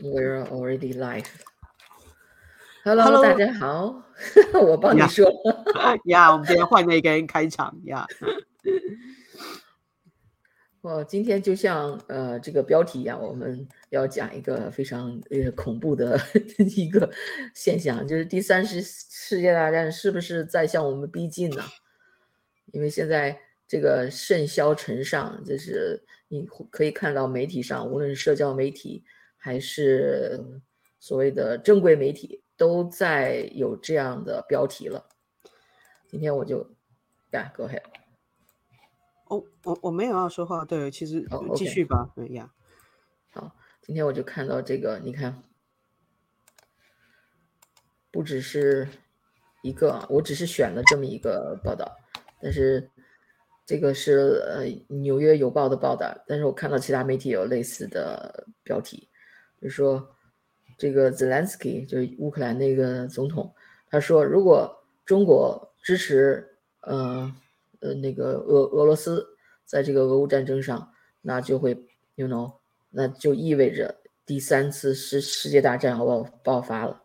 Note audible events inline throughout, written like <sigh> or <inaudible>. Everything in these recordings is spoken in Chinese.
We're already live. Hello，Hello. 大家好，<laughs> 我帮你说。<laughs> 呀，我们今天换了一个人开场呀。<laughs> 我今天就像呃这个标题一样，我们要讲一个非常呃恐怖的一个现象，就是第三次世界大战是不是在向我们逼近呢？因为现在这个甚嚣尘上，就是你可以看到媒体上，无论是社交媒体还是所谓的正规媒体，都在有这样的标题了。今天我就呀，Go ahead。哦，我我没有要说话，对，其实继续吧，对呀。好，今天我就看到这个，你看，不只是一个，我只是选了这么一个报道，但是这个是呃《纽约邮报》的报道，但是我看到其他媒体有类似的标题，就说这个 Zelensky 就是乌克兰那个总统，他说如果中国支持，呃。呃，那个俄俄罗斯在这个俄乌战争上，那就会，you know，那就意味着第三次世世界大战要爆爆发了。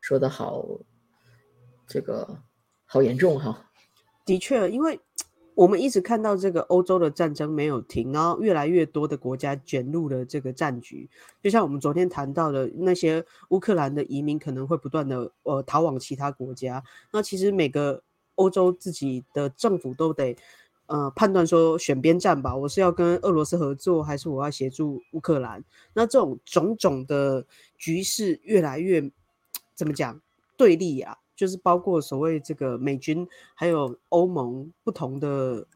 说的好，这个好严重哈。的确，因为我们一直看到这个欧洲的战争没有停，然后越来越多的国家卷入了这个战局。就像我们昨天谈到的那些乌克兰的移民可能会不断的呃逃往其他国家。那其实每个。欧洲自己的政府都得，呃，判断说选边站吧，我是要跟俄罗斯合作，还是我要协助乌克兰？那这种种种的局势越来越怎么讲对立啊？就是包括所谓这个美军还有欧盟不同的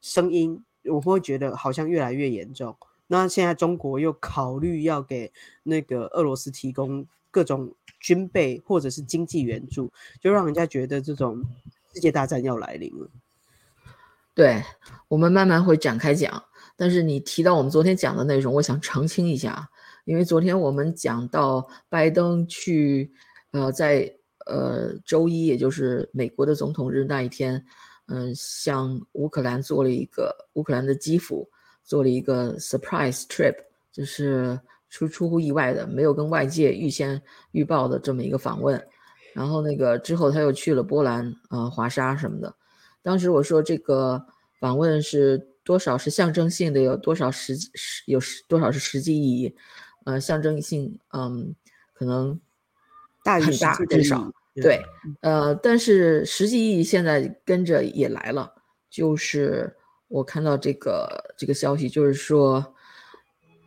声音，我会觉得好像越来越严重。那现在中国又考虑要给那个俄罗斯提供各种军备或者是经济援助，就让人家觉得这种。世界大战要来临了，对我们慢慢会展开讲。但是你提到我们昨天讲的内容，我想澄清一下，因为昨天我们讲到拜登去，呃，在呃周一，也就是美国的总统日那一天，嗯，向乌克兰做了一个乌克兰的基辅做了一个 surprise trip，就是出出乎意外的，没有跟外界预先预报的这么一个访问。然后那个之后他又去了波兰，呃，华沙什么的。当时我说这个访问是多少是象征性的，有多少实实有多少是实际意义？呃，象征性，嗯，可能大很大，至少对。呃，但是实际意义现在跟着也来了，就是我看到这个这个消息，就是说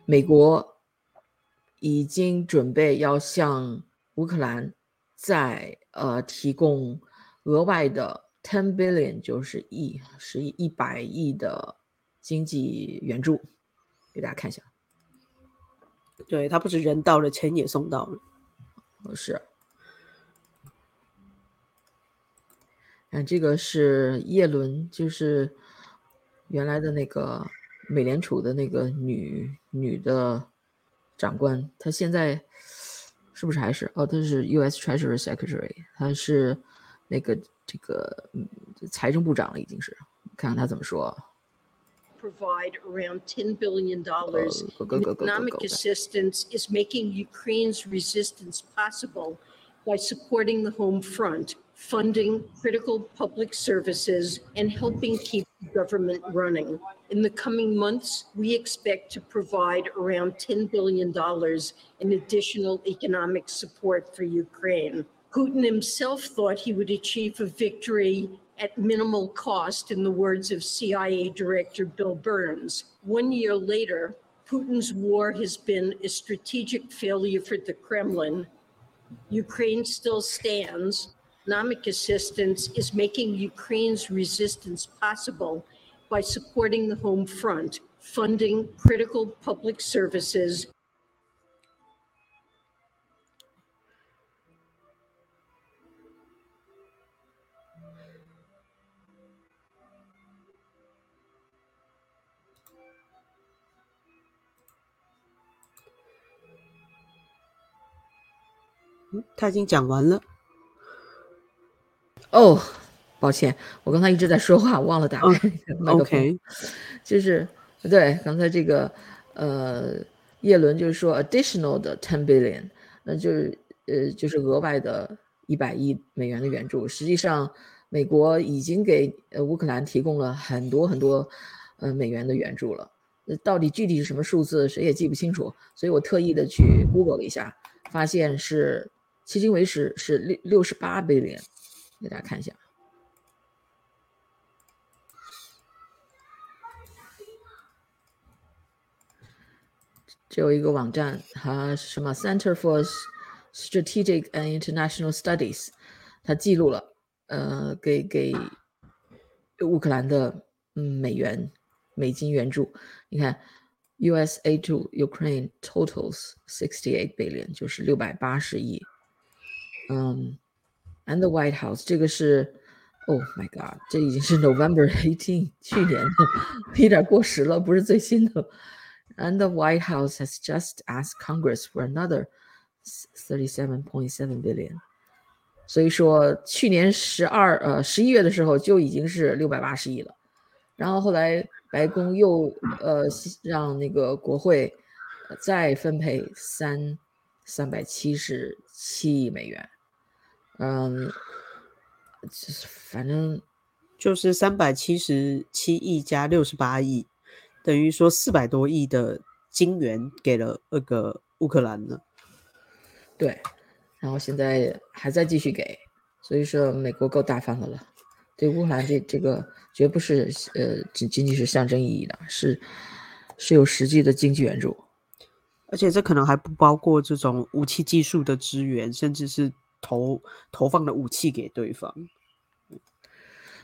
美国已经准备要向乌克兰。在呃提供额外的 ten billion，就是亿十亿一百亿的经济援助，给大家看一下。对他不止人到了，钱也送到了。不是。嗯，这个是叶伦，就是原来的那个美联储的那个女女的长官，她现在。是不是还是哦？她是 U.S. Treasury Secretary，她是那个这个财政部长了，已经是。看看她怎么说。Provide around ten billion dollars in economic assistance is making Ukraine's resistance possible by supporting the home front, funding critical public services, and helping keep government running. In the coming months, we expect to provide around $10 billion in additional economic support for Ukraine. Putin himself thought he would achieve a victory at minimal cost, in the words of CIA Director Bill Burns. One year later, Putin's war has been a strategic failure for the Kremlin. Ukraine still stands, economic assistance is making Ukraine's resistance possible by supporting the home front, funding critical public services. 他已经讲完了。哦，抱歉，我刚才一直在说话，忘了打开麦克风。OK，就是对刚才这个，呃，叶伦就是说 additional 的 ten billion，那就是呃就是额外的一百亿美元的援助。实际上，美国已经给呃乌克兰提供了很多很多呃美元的援助了。那到底具体是什么数字，谁也记不清楚。所以我特意的去 Google 了一下，发现是迄今为止是六六十八 billion，给大家看一下。这有一个网站，它什么 Center for Strategic and International Studies，它记录了，呃，给给乌克兰的美元美金援助。你看，USA to Ukraine totals sixty eight billion，就是六百八十亿。嗯，and the White House，这个是，Oh my God，这已经是 November eighteen，去年的，有点过时了，不是最新的。and the White House has just asked Congress for another 37.7 billion。所以说，去年十二呃十一月的时候就已经是六百八十亿了，然后后来白宫又呃让那个国会再分配三三百七十七亿美元，嗯，反正就是三百七十七亿加六十八亿。等于说四百多亿的金元给了那个乌克兰了，对，然后现在还在继续给，所以说美国够大方的了，对乌克兰这这个绝不是呃仅仅仅是象征意义的，是是有实际的经济援助，而且这可能还不包括这种武器技术的支援，甚至是投投放的武器给对方，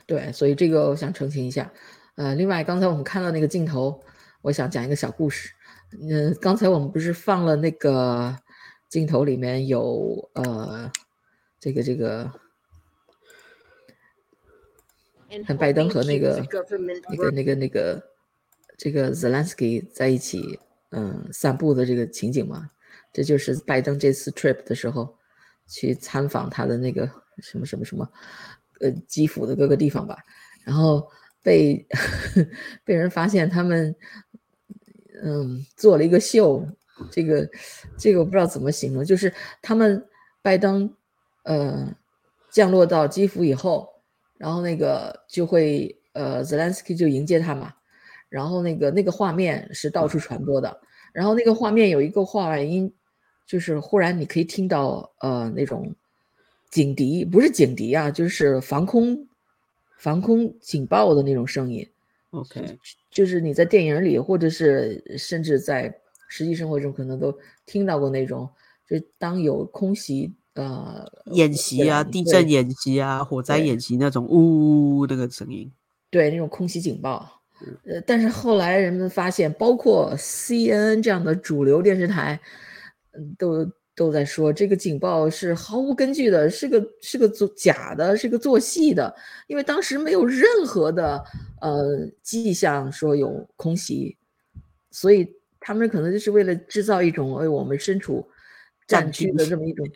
对，所以这个我想澄清一下。呃，另外，刚才我们看到那个镜头，我想讲一个小故事。嗯，刚才我们不是放了那个镜头，里面有呃，这个这个，看拜登和那个那个那个那个这个 Zelensky 在一起，嗯，散步的这个情景嘛。这就是拜登这次 trip 的时候去参访他的那个什么什么什么，呃，基辅的各个地方吧，然后。被 <laughs> 被人发现，他们嗯做了一个秀，这个这个我不知道怎么形容，就是他们拜登呃降落到基辅以后，然后那个就会呃 Zelensky 就迎接他嘛，然后那个那个画面是到处传播的，然后那个画面有一个话外音，就是忽然你可以听到呃那种警笛，不是警笛啊，就是防空。防空警报的那种声音，OK，就是你在电影里，或者是甚至在实际生活中，可能都听到过那种，就当有空袭，呃，演习啊，地震演习啊，火灾演习那种呜呜那个声音，对，那种空袭警报。呃，但是后来人们发现，包括 CNN 这样的主流电视台，嗯，都。都在说这个警报是毫无根据的，是个是个做假的，是个做戏的，因为当时没有任何的呃迹象说有空袭，所以他们可能就是为了制造一种哎我们身处战区的这么一种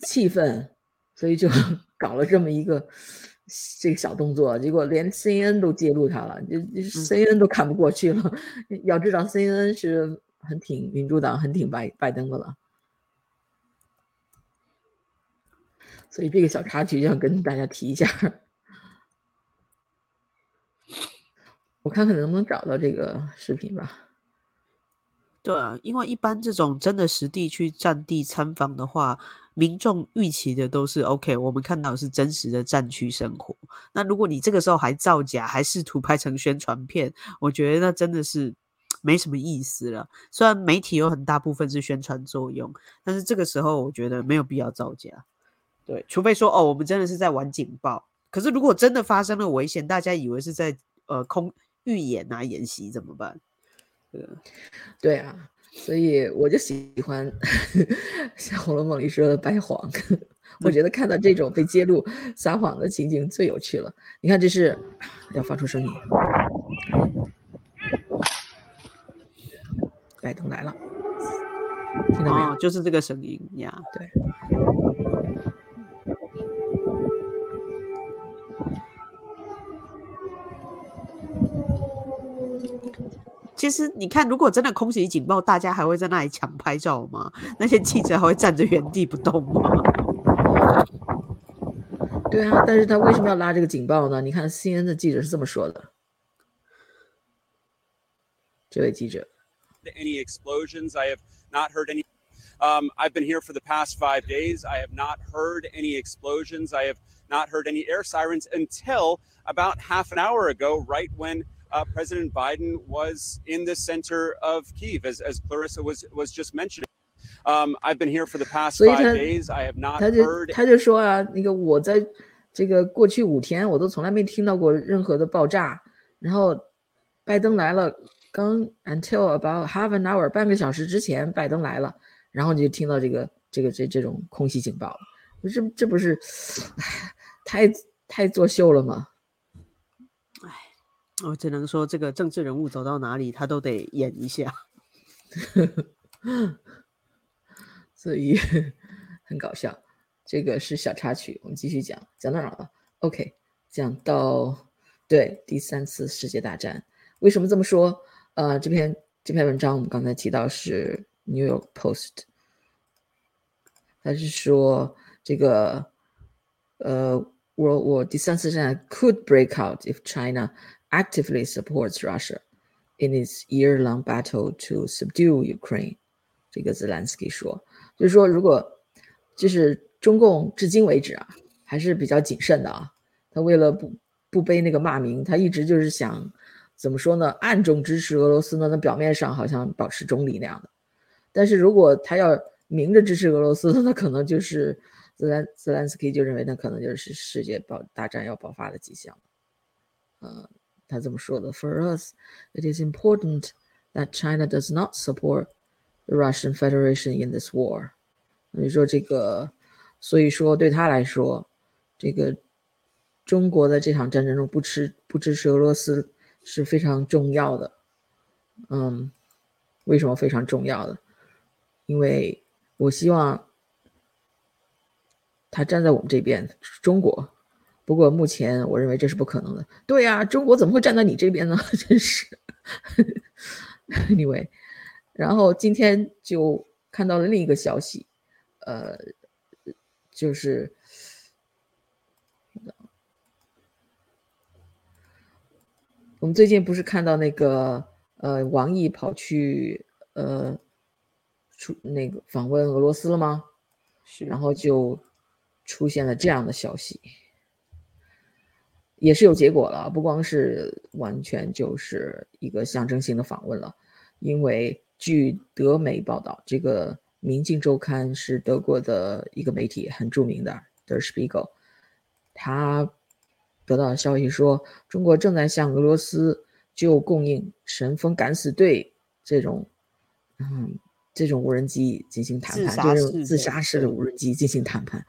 气氛，所以就 <laughs> 搞了这么一个这个小动作，结果连 CNN 都揭露他了，就 CNN 都看不过去了。<laughs> 要知道 CNN 是很挺民主党，很挺拜拜登的了。所以这个小插曲要跟大家提一下，我看看能不能找到这个视频吧。对啊，因为一般这种真的实地去战地参访的话，民众预期的都是 OK，我们看到是真实的战区生活。那如果你这个时候还造假，还试图拍成宣传片，我觉得那真的是没什么意思了。虽然媒体有很大部分是宣传作用，但是这个时候我觉得没有必要造假。对，除非说哦，我们真的是在玩警报。可是如果真的发生了危险，大家以为是在呃空预演啊演习怎么办？对，对啊，所以我就喜欢 <laughs> 像《红楼梦》里说的白谎。<laughs> 我觉得看到这种被揭露撒谎的情景最有趣了。你看，这是要发出声音，拜登来了，听到没有？就是这个声音呀，对。其 其实你看，如果真的空袭警报，大家还会在那里抢拍照吗？那些记者还会站着原地不动吗？对啊，但是他为什么要拉这个警报呢？你看 CNN 的记者是这么说的，这位记者。Any explosions? I have not heard any. Um, I've been here for the past five days. I have not heard any explosions. I have not heard any air sirens until about half an hour ago, right when uh, President Biden was in the center of Kiev, as, as Clarissa was was just mentioning. Um, I've been here for the past five days. I have not heard. 他就说啊，那个我在这个过去五天，我都从来没听到过任何的爆炸。然后拜登来了，刚 until about half an hour 半个小时之前，拜登来了，然后你就听到这个这个这这种空袭警报了。这这不是太太作秀了吗？哎，我只能说，这个政治人物走到哪里，他都得演一下。<laughs> 所以 <laughs> 很搞笑，这个是小插曲。我们继续讲，讲到哪了？OK，讲到对第三次世界大战。为什么这么说？呃，这篇这篇文章我们刚才提到是 New York Post，他是说这个呃，World War 第三次战 could break out if China actively supports Russia in its year-long battle to subdue Ukraine。这个 Zelensky 说。就是说，如果就是中共至今为止啊，还是比较谨慎的啊。他为了不不背那个骂名，他一直就是想怎么说呢？暗中支持俄罗斯呢？那表面上好像保持中立那样的。但是如果他要明着支持俄罗斯，那可能就是泽兰泽兰斯基就认为那可能就是世界爆大战要爆发的迹象。嗯，他这么说的：For us, it is important that China does not support. The Russian Federation in this war，你说这个，所以说对他来说，这个中国的这场战争中不支不支持俄罗斯是非常重要的。嗯，为什么非常重要的？因为我希望他站在我们这边，中国。不过目前我认为这是不可能的。对呀，中国怎么会站在你这边呢？<laughs> 真是。Anyway。然后今天就看到了另一个消息，呃，就是我们最近不是看到那个呃王毅跑去呃出那个访问俄罗斯了吗？是，然后就出现了这样的消息，也是有结果了，不光是完全就是一个象征性的访问了，因为。据德媒报道，这个《明镜周刊》是德国的一个媒体，很著名的《Der Spiegel》。他得到的消息说，中国正在向俄罗斯就供应“神风敢死队”这种，嗯，这种无人机进行谈判，就是自杀式的无人机进行谈判。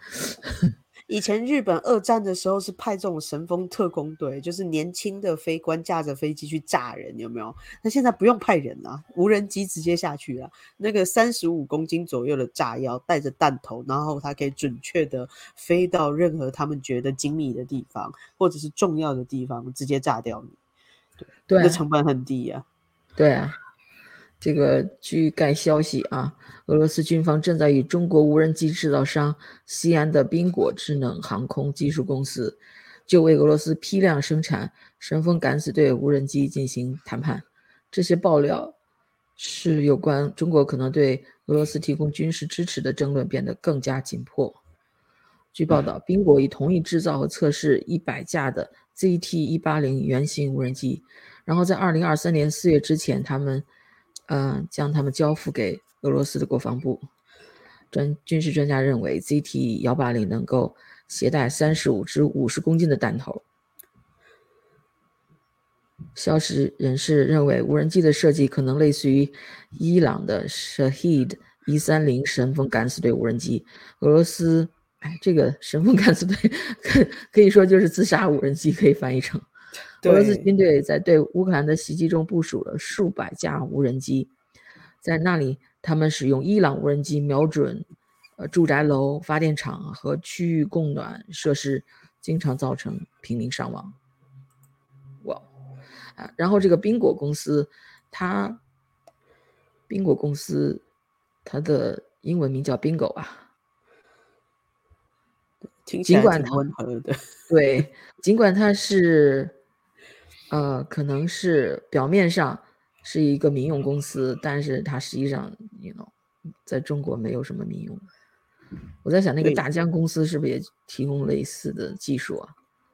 <laughs> 以前日本二战的时候是派这种神风特工队，就是年轻的飞官驾着飞机去炸人，有没有？那现在不用派人了，无人机直接下去了。那个三十五公斤左右的炸药，带着弹头，然后它可以准确的飞到任何他们觉得精密的地方，或者是重要的地方，直接炸掉你。对，对，那成本很低呀。对啊。这个据该消息啊，俄罗斯军方正在与中国无人机制造商西安的宾果智能航空技术公司，就为俄罗斯批量生产“神风敢死队”无人机进行谈判。这些爆料是有关中国可能对俄罗斯提供军事支持的争论变得更加紧迫。据报道，宾果已同意制造和测试一百架的 ZT-180 原型无人机，然后在2023年4月之前，他们。嗯，将他们交付给俄罗斯的国防部。专军事专家认为，ZT 幺八零能够携带三十五至五十公斤的弹头。消息人士认为，无人机的设计可能类似于伊朗的 Shahid 一三零神风敢死队无人机。俄罗斯，哎，这个神风敢死队 <laughs> 可可以说就是自杀无人机，可以翻译成。俄罗斯军队在对乌克兰的袭击中部署了数百架无人机，在那里，他们使用伊朗无人机瞄准，呃，住宅楼、发电厂和区域供暖设施，经常造成平民伤亡。哇，啊，然后这个宾果公司它宾果公司，它的英文名叫 Bingo 啊。尽管它温和的，对，尽管它是，呃，可能是表面上是一个民用公司，但是它实际上，you know，在中国没有什么民用。我在想，那个大疆公司是不是也提供类似的技术啊？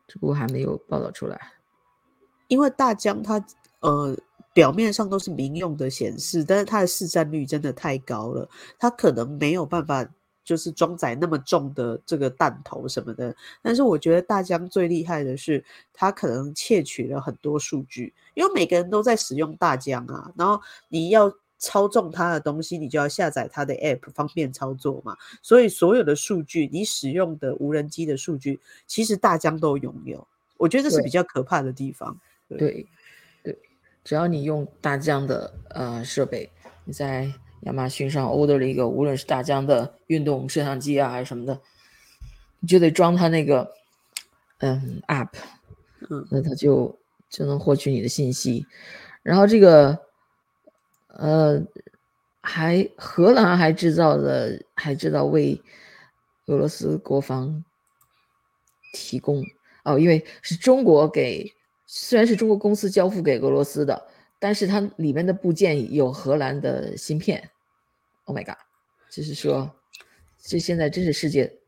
只不过还没有报道出来。因为大疆它，呃，表面上都是民用的显示，但是它的市占率真的太高了，它可能没有办法。就是装载那么重的这个弹头什么的，但是我觉得大疆最厉害的是，它可能窃取了很多数据，因为每个人都在使用大疆啊，然后你要操纵它的东西，你就要下载它的 app，方便操作嘛。所以所有的数据，你使用的无人机的数据，其实大疆都拥有。我觉得这是比较可怕的地方。对对，只要你用大疆的呃设备，你在。亚马逊上 order 了一个，无论是大疆的运动摄像机啊，还是什么的，你就得装它那个嗯 app，嗯，那它就就能获取你的信息。然后这个呃，还荷兰还制造的，还制造为俄罗斯国防提供哦，因为是中国给，虽然是中国公司交付给俄罗斯的，但是它里面的部件有荷兰的芯片。Oh my god！就是说，这现在真是世界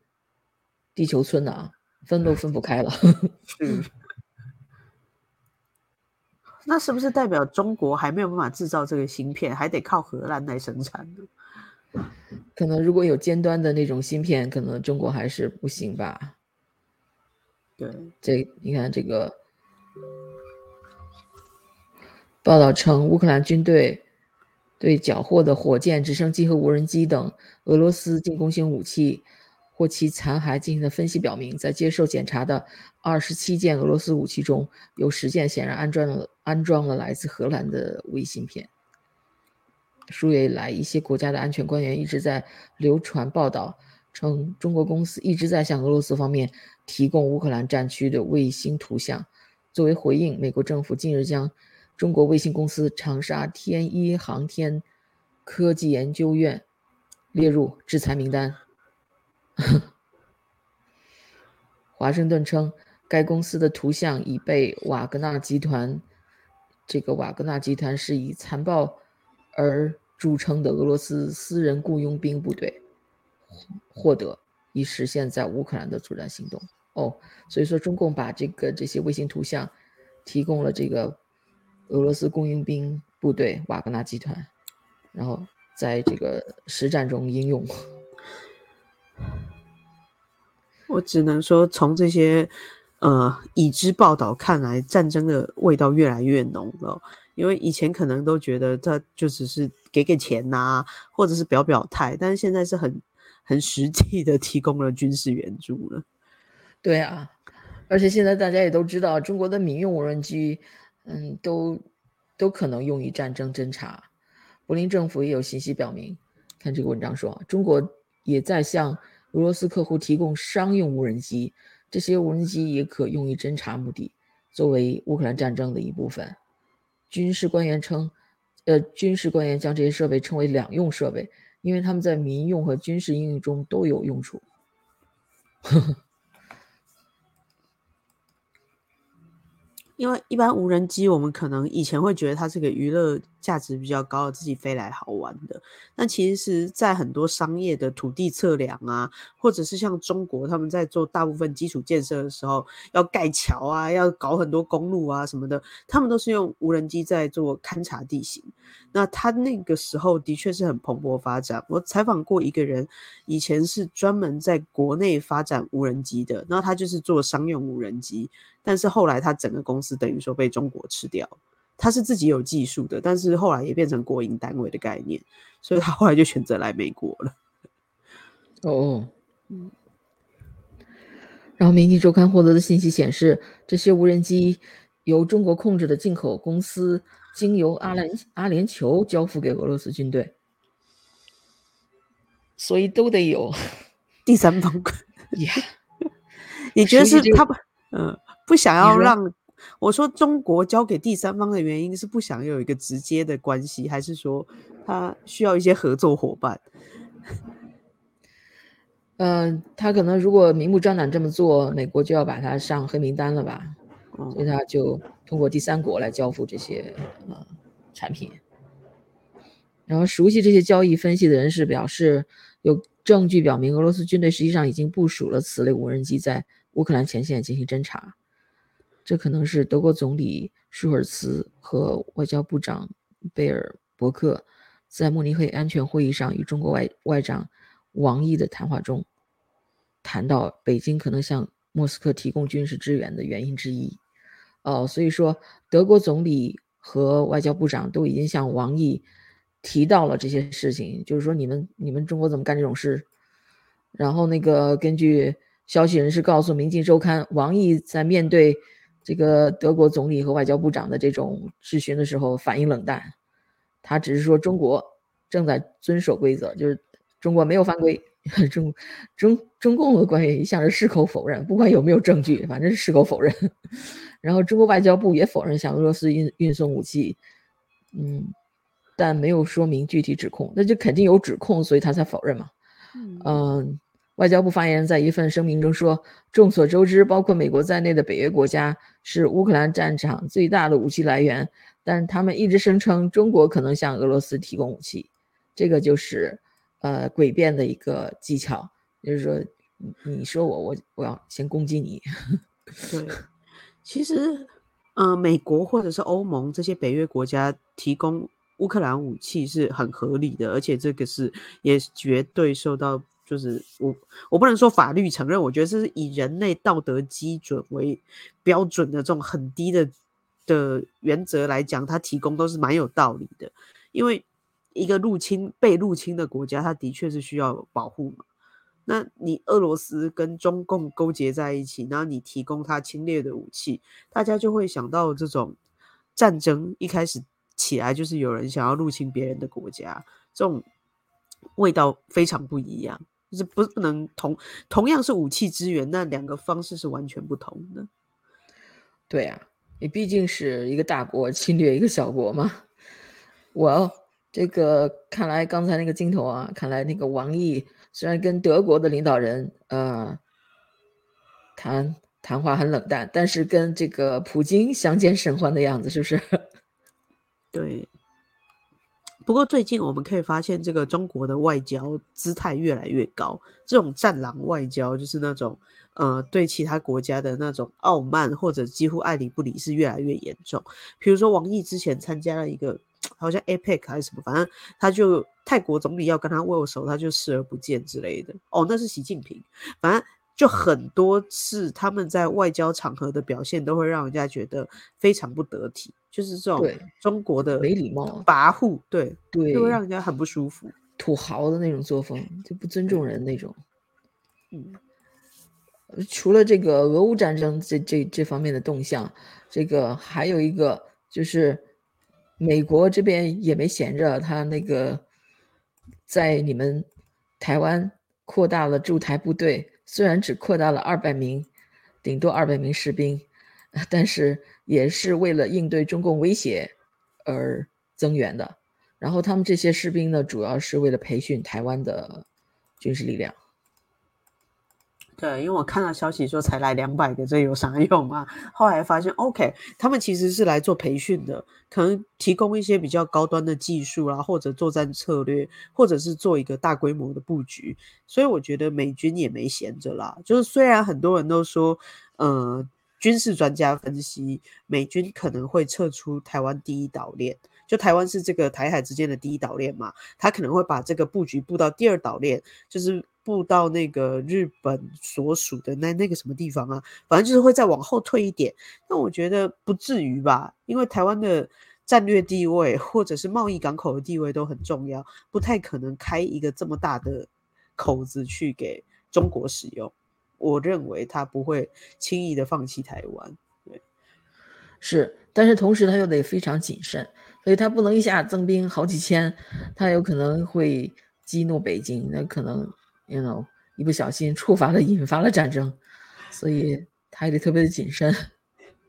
地球村的啊，分都分不开了。<laughs> 嗯，<laughs> 那是不是代表中国还没有办法制造这个芯片，还得靠荷兰来生产呢？可能如果有尖端的那种芯片，可能中国还是不行吧。对，这你看这个报道称，乌克兰军队。对缴获的火箭、直升机和无人机等俄罗斯进攻型武器或其残骸进行的分析表明，在接受检查的二十七件俄罗斯武器中，有十件显然安装了安装了来自荷兰的微芯片。数月以来，一些国家的安全官员一直在流传报道，称中国公司一直在向俄罗斯方面提供乌克兰战区的卫星图像。作为回应，美国政府近日将。中国卫星公司长沙天一航天科技研究院列入制裁名单。<laughs> 华盛顿称，该公司的图像已被瓦格纳集团，这个瓦格纳集团是以残暴而著称的俄罗斯私人雇佣兵部队获得，以实现在乌克兰的作战行动。哦，所以说中共把这个这些卫星图像提供了这个。俄罗斯雇佣兵部队瓦格纳集团，然后在这个实战中应用。我只能说，从这些呃已知报道看来，战争的味道越来越浓了。因为以前可能都觉得他就只是给给钱呐，或者是表表态，但是现在是很很实际的提供了军事援助了。对啊，而且现在大家也都知道，中国的民用无人机。嗯，都都可能用于战争侦察。柏林政府也有信息表明，看这个文章说，中国也在向俄罗斯客户提供商用无人机，这些无人机也可用于侦察目的，作为乌克兰战争的一部分。军事官员称，呃，军事官员将这些设备称为两用设备，因为他们在民用和军事应用中都有用处。呵呵。因为一般无人机，我们可能以前会觉得它是个娱乐价值比较高的，自己飞来好玩的。那其实在很多商业的土地测量啊，或者是像中国他们在做大部分基础建设的时候，要盖桥啊，要搞很多公路啊什么的，他们都是用无人机在做勘察地形。那他那个时候的确是很蓬勃发展。我采访过一个人，以前是专门在国内发展无人机的，然后他就是做商用无人机。但是后来他整个公司等于说被中国吃掉，他是自己有技术的，但是后来也变成国营单位的概念，所以他后来就选择来美国了。哦，嗯。然后《明镜周刊》获得的信息显示，这些无人机由中国控制的进口公司经由阿联阿联酋交付给俄罗斯军队，所以都得有第三方。你觉得是他不？嗯。不想要让我说中国交给第三方的原因是不想有一个直接的关系，还是说他需要一些合作伙伴？嗯，他可能如果明目张胆这么做，美国就要把他上黑名单了吧？所以他就通过第三国来交付这些呃产品。然后熟悉这些交易分析的人士表示，有证据表明俄罗斯军队实际上已经部署了此类无人机在乌克兰前线进行侦察。这可能是德国总理舒尔茨和外交部长贝尔伯克在慕尼黑安全会议上与中国外外长王毅的谈话中谈到北京可能向莫斯科提供军事支援的原因之一。哦，所以说德国总理和外交部长都已经向王毅。提到了这些事情，就是说你们你们中国怎么干这种事？然后那个根据消息人士告诉《明镜周刊》，王毅在面对这个德国总理和外交部长的这种质询的时候反应冷淡，他只是说中国正在遵守规则，就是中国没有犯规。中中中共的官员一向是矢口否认，不管有没有证据，反正是矢口否认。<laughs> 然后中国外交部也否认向俄罗斯运运送武器，嗯。但没有说明具体指控，那就肯定有指控，所以他才否认嘛。嗯，外交部发言人在一份声明中说：“众所周知，包括美国在内的北约国家是乌克兰战场最大的武器来源，但他们一直声称中国可能向俄罗斯提供武器，这个就是呃诡辩的一个技巧，就是说你说我，我我要先攻击你。”对，其实，呃，美国或者是欧盟这些北约国家提供。乌克兰武器是很合理的，而且这个是也绝对受到，就是我我不能说法律承认，我觉得这是以人类道德基准为标准的这种很低的的原则来讲，它提供都是蛮有道理的。因为一个入侵被入侵的国家，它的确是需要保护嘛。那你俄罗斯跟中共勾结在一起，然后你提供他侵略的武器，大家就会想到这种战争一开始。起来就是有人想要入侵别人的国家，这种味道非常不一样，就是不不能同同样是武器支援，那两个方式是完全不同的。对呀，你毕竟是一个大国侵略一个小国嘛。我这个看来刚才那个镜头啊，看来那个王毅虽然跟德国的领导人呃谈谈话很冷淡，但是跟这个普京相见甚欢的样子，是不是？<laughs> 对，不过最近我们可以发现，这个中国的外交姿态越来越高。这种战狼外交，就是那种呃，对其他国家的那种傲慢或者几乎爱理不理，是越来越严重。比如说，王毅之前参加了一个好像 APEC 还是什么，反正他就泰国总理要跟他握手，他就视而不见之类的。哦，那是习近平。反正就很多次他们在外交场合的表现，都会让人家觉得非常不得体。就是这种中国的没礼貌、跋扈，对对，就会让人家很不舒服。土豪的那种作风，就不尊重人那种。嗯，除了这个俄乌战争这这这方面的动向，这个还有一个就是美国这边也没闲着，他那个在你们台湾扩大了驻台部队，虽然只扩大了二百名，顶多二百名士兵，但是。也是为了应对中共威胁而增援的，然后他们这些士兵呢，主要是为了培训台湾的军事力量。对，因为我看到消息说才来两百个，这有啥用啊？后来发现，OK，他们其实是来做培训的，可能提供一些比较高端的技术啦，或者作战策略，或者是做一个大规模的布局。所以我觉得美军也没闲着啦。就是虽然很多人都说，呃。军事专家分析，美军可能会撤出台湾第一岛链，就台湾是这个台海之间的第一岛链嘛，他可能会把这个布局布到第二岛链，就是布到那个日本所属的那那个什么地方啊，反正就是会再往后退一点。那我觉得不至于吧，因为台湾的战略地位或者是贸易港口的地位都很重要，不太可能开一个这么大的口子去给中国使用。我认为他不会轻易的放弃台湾，对，是，但是同时他又得非常谨慎，所以他不能一下增兵好几千，他有可能会激怒北京，那可能，you know，一不小心触发了引发了战争，所以他也得特别的谨慎。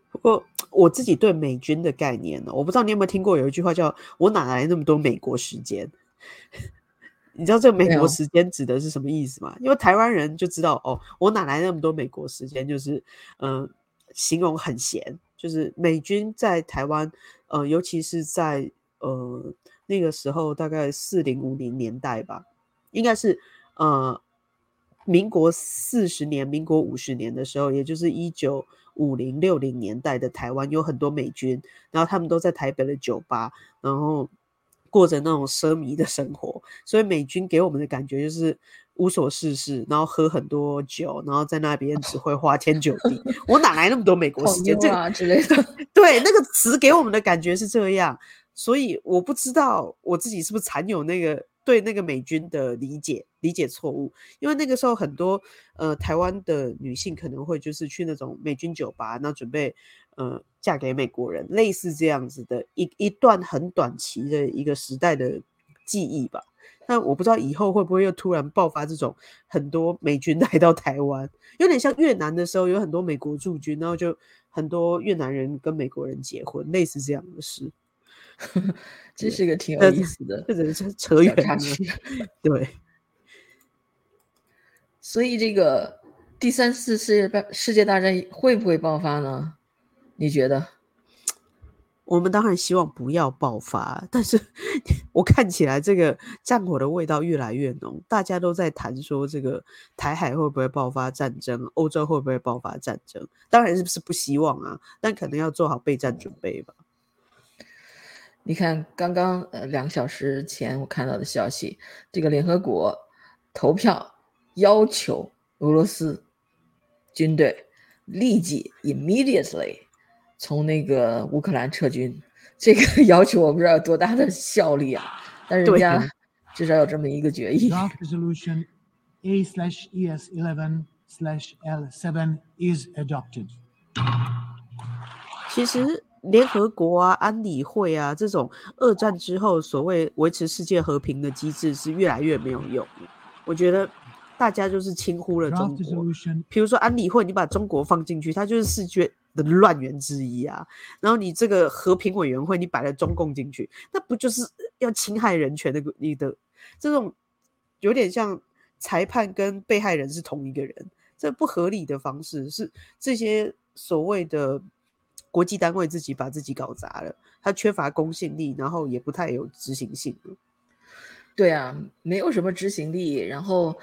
不过我自己对美军的概念呢，我不知道你有没有听过有一句话叫“我哪来那么多美国时间”？<laughs> 你知道这个美国时间指的是什么意思吗？因为台湾人就知道哦，我哪来那么多美国时间？就是嗯，形容很闲，就是美军在台湾，呃，尤其是在呃那个时候，大概四零五零年代吧，应该是呃民国四十年、民国五十年的时候，也就是一九五零六零年代的台湾，有很多美军，然后他们都在台北的酒吧，然后。过着那种奢靡的生活，所以美军给我们的感觉就是无所事事，然后喝很多酒，然后在那边只会花天酒地。<laughs> 我哪来那么多美国时间？这啊之类的。<laughs> 对，那个词给我们的感觉是这样，所以我不知道我自己是不是残有那个对那个美军的理解理解错误，因为那个时候很多呃台湾的女性可能会就是去那种美军酒吧，那准备。呃，嫁给美国人，类似这样子的一一段很短期的一个时代的记忆吧。但我不知道以后会不会又突然爆发这种很多美军来到台湾，有点像越南的时候有很多美国驻军，然后就很多越南人跟美国人结婚，类似这样的事。<laughs> 这是一个挺有意思的，或者是扯远了。<laughs> 对。所以这个第三次世界大世界大战会不会爆发呢？你觉得？我们当然希望不要爆发，但是 <laughs> 我看起来这个战火的味道越来越浓，大家都在谈说这个台海会不会爆发战争，欧洲会不会爆发战争？当然是不是不希望啊，但可能要做好备战准备吧。你看，刚刚呃两个小时前我看到的消息，这个联合国投票要求俄罗斯军队立即 immediately。从那个乌克兰撤军，这个 <laughs> 要求我不知道有多大的效力啊，但是人家至少有这么一个决议。Resolution A slash ES eleven slash L seven is adopted。其实联合国啊、安理会啊这种二战之后所谓维持世界和平的机制是越来越没有用。我觉得大家就是轻忽了中国。比如说安理会，你把中国放进去，它就是世界。的乱源之一啊，然后你这个和平委员会，你摆了中共进去，那不就是要侵害人权的？你的这种有点像裁判跟被害人是同一个人，这不合理的方式是这些所谓的国际单位自己把自己搞砸了，它缺乏公信力，然后也不太有执行性。对啊，没有什么执行力，然后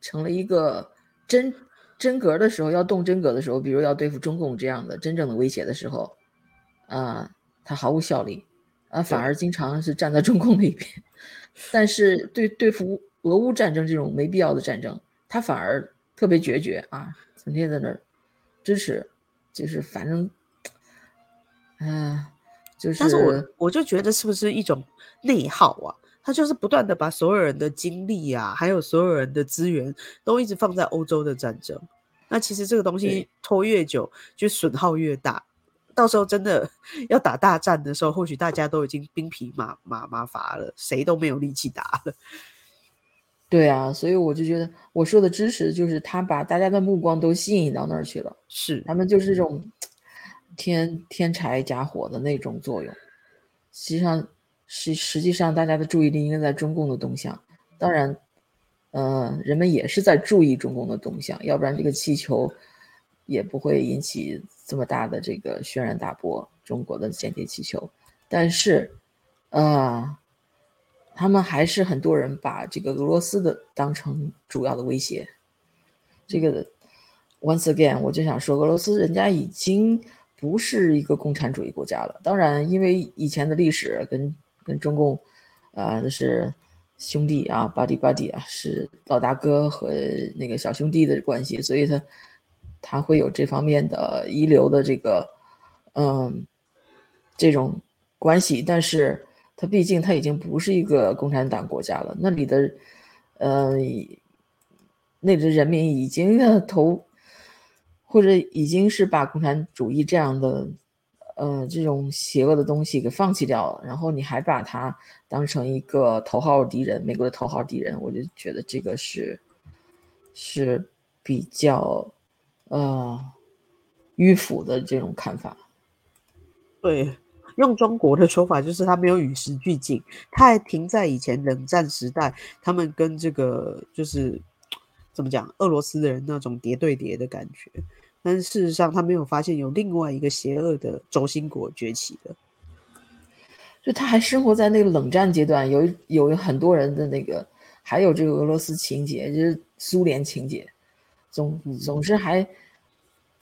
成了一个真。真格的时候，要动真格的时候，比如要对付中共这样的真正的威胁的时候，啊，他毫无效力，啊，反而经常是站在中共那边。<laughs> 但是对对付俄乌战争这种没必要的战争，他反而特别决绝啊，整天在那儿支持，就是反正，嗯，就是。但是我我就觉得是不是一种内耗啊？他就是不断的把所有人的精力啊，还有所有人的资源，都一直放在欧洲的战争。那其实这个东西拖越久，就损耗越大。到时候真的 <laughs> 要打大战的时候，或许大家都已经兵疲马马马乏了，谁都没有力气打了。对啊，所以我就觉得我说的支持，就是他把大家的目光都吸引到那儿去了。是，他们就是这种添添柴加火的那种作用。实际上。实实际上，大家的注意力应该在中共的动向。当然，呃，人们也是在注意中共的动向，要不然这个气球也不会引起这么大的这个轩然大波。中国的间谍气球，但是，呃，他们还是很多人把这个俄罗斯的当成主要的威胁。这个 once again，我就想说，俄罗斯人家已经不是一个共产主义国家了。当然，因为以前的历史跟跟中共，啊，那是兄弟啊，buddy buddy 啊，是老大哥和那个小兄弟的关系，所以他他会有这方面的遗留的这个，嗯，这种关系。但是他毕竟他已经不是一个共产党国家了，那里的，呃，那里的人民已经 <laughs> 投，或者已经是把共产主义这样的。呃，这种邪恶的东西给放弃掉了，然后你还把它当成一个头号敌人，美国的头号敌人，我就觉得这个是是比较呃迂腐的这种看法。对，用中国的说法就是他没有与时俱进，他还停在以前冷战时代，他们跟这个就是怎么讲，俄罗斯的人那种叠对叠的感觉。但事实上，他没有发现有另外一个邪恶的轴心国崛起的。就他还生活在那个冷战阶段，有有很多人的那个，还有这个俄罗斯情节，就是苏联情节，总总是还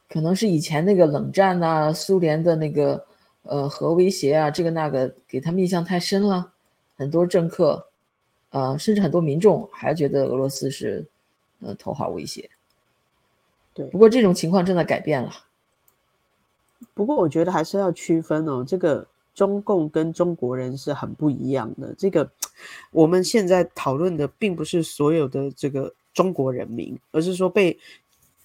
可能是以前那个冷战啊，苏联的那个呃核威胁啊，这个那个给他们印象太深了，很多政客，呃，甚至很多民众还觉得俄罗斯是呃头号威胁。对，不过这种情况正在改变了。不过我觉得还是要区分哦，这个。中共跟中国人是很不一样的。这个我们现在讨论的并不是所有的这个中国人民，而是说被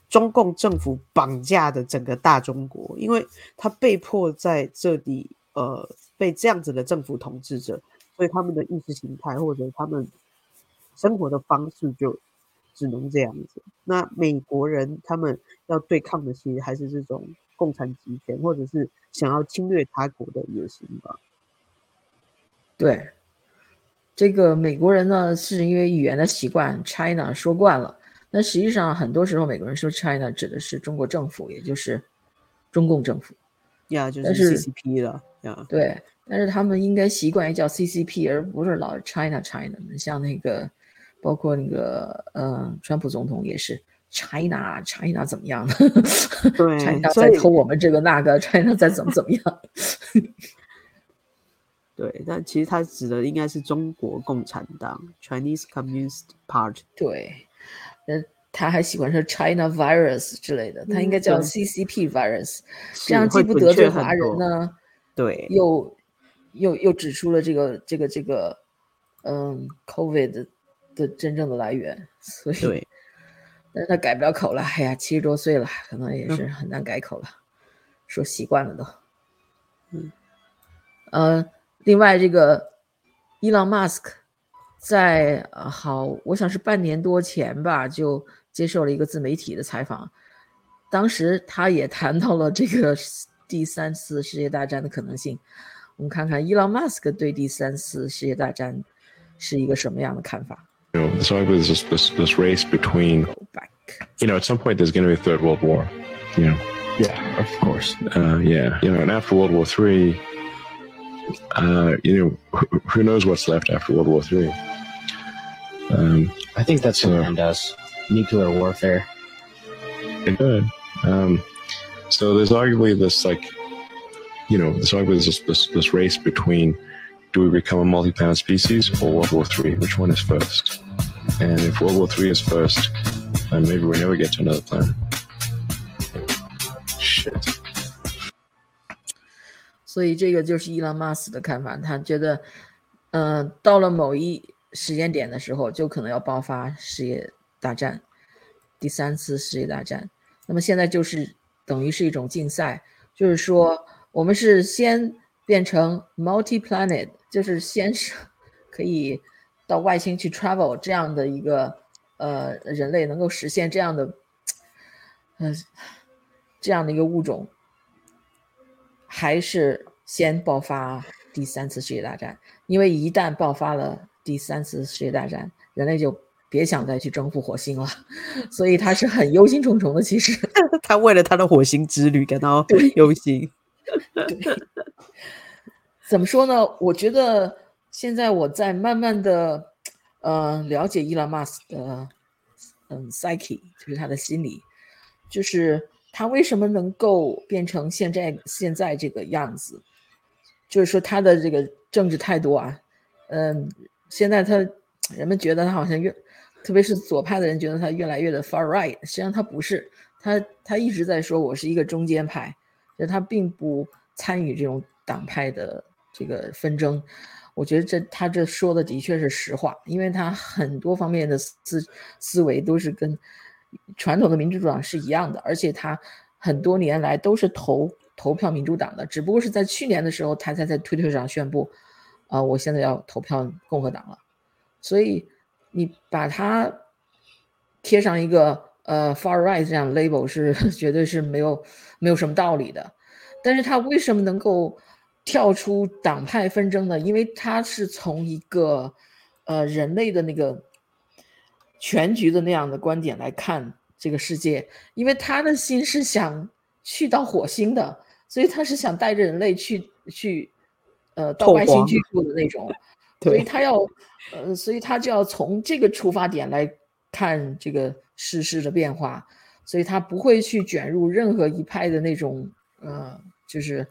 中共政府绑架的整个大中国，因为他被迫在这里呃被这样子的政府统治着，所以他们的意识形态或者他们生活的方式就只能这样子。那美国人他们要对抗的其实还是这种。共产集权，或者是想要侵略他国的野心吧。对，这个美国人呢，是因为语言的习惯，China 说惯了。那实际上，很多时候美国人说 China 指的是中国政府，也就是中共政府。呀，就是 CCP 了。呀，对，但是他们应该习惯于叫 CCP，而不是老 China China。像那个，包括那个，呃，川普总统也是。China China 怎么样呢？<laughs> 对，China 在偷我们这个那个，China 在怎么怎么样？<laughs> 对，但其实他指的应该是中国共产党 （Chinese Communist Party）。对，呃，他还喜欢说 China Virus 之类的，他应该叫 CCP Virus，这样既不得罪华人呢，对，又又又指出了这个这个这个，嗯，COVID 的真正的来源，所以。但是他改不了口了，哎呀，七十多岁了，可能也是很难改口了，说习惯了都。嗯，呃，另外这个伊朗马斯克在好，我想是半年多前吧，就接受了一个自媒体的采访，当时他也谈到了这个第三次世界大战的可能性。我们看看伊朗马斯克对第三次世界大战是一个什么样的看法。You know, it's always this, this this race between. You know, at some point there's going to be a third world war. You know. Yeah, of course. Uh, yeah, you know, and after World War Three, uh, you know, who, who, knows what's left after World War Three? Um, I think that's so, end us nuclear warfare. It could. Um, so there's arguably this like, you know, there's arguably this this, this race between do we become a multi-planet species or World War Three? Which one is first? And if World War Three is first, then maybe we never get to another planet. Shit. 所以这个就是伊朗马斯的看法，他觉得，嗯、到了某一时间点的时候，就可能要爆发世界大战，第三次世界大战。那么现在就是等于是一种竞赛，就是说我们是先变成 multi planet，就是先是 <laughs> 可以到外星去 travel 这样的一个呃人类能够实现这样的嗯这样的一个物种，还是先爆发第三次世界大战？因为一旦爆发了第三次世界大战，人类就别想再去征服火星了。所以他是很忧心忡忡的。其实 <laughs> 他为了他的火星之旅感到忧心。<laughs> 怎么说呢？我觉得现在我在慢慢的，呃，了解伊朗马斯的，嗯，psyche，就是他的心理，就是他为什么能够变成现在现在这个样子，就是说他的这个政治态度啊，嗯，现在他人们觉得他好像越，特别是左派的人觉得他越来越的 far right，实际上他不是，他他一直在说我是一个中间派，就他并不参与这种党派的。这个纷争，我觉得这他这说的的确是实话，因为他很多方面的思思维都是跟传统的民主党是一样的，而且他很多年来都是投投票民主党的，只不过是在去年的时候，他才在推特上宣布，啊，我现在要投票共和党了。所以你把他贴上一个呃 far right 这样 label 是 <laughs> 绝对是没有没有什么道理的。但是他为什么能够？跳出党派纷争的，因为他是从一个呃人类的那个全局的那样的观点来看这个世界，因为他的心是想去到火星的，所以他是想带着人类去去呃到外星居住的那种，<laughs> 所以他要呃，所以他就要从这个出发点来看这个世事的变化，所以他不会去卷入任何一派的那种呃，就是。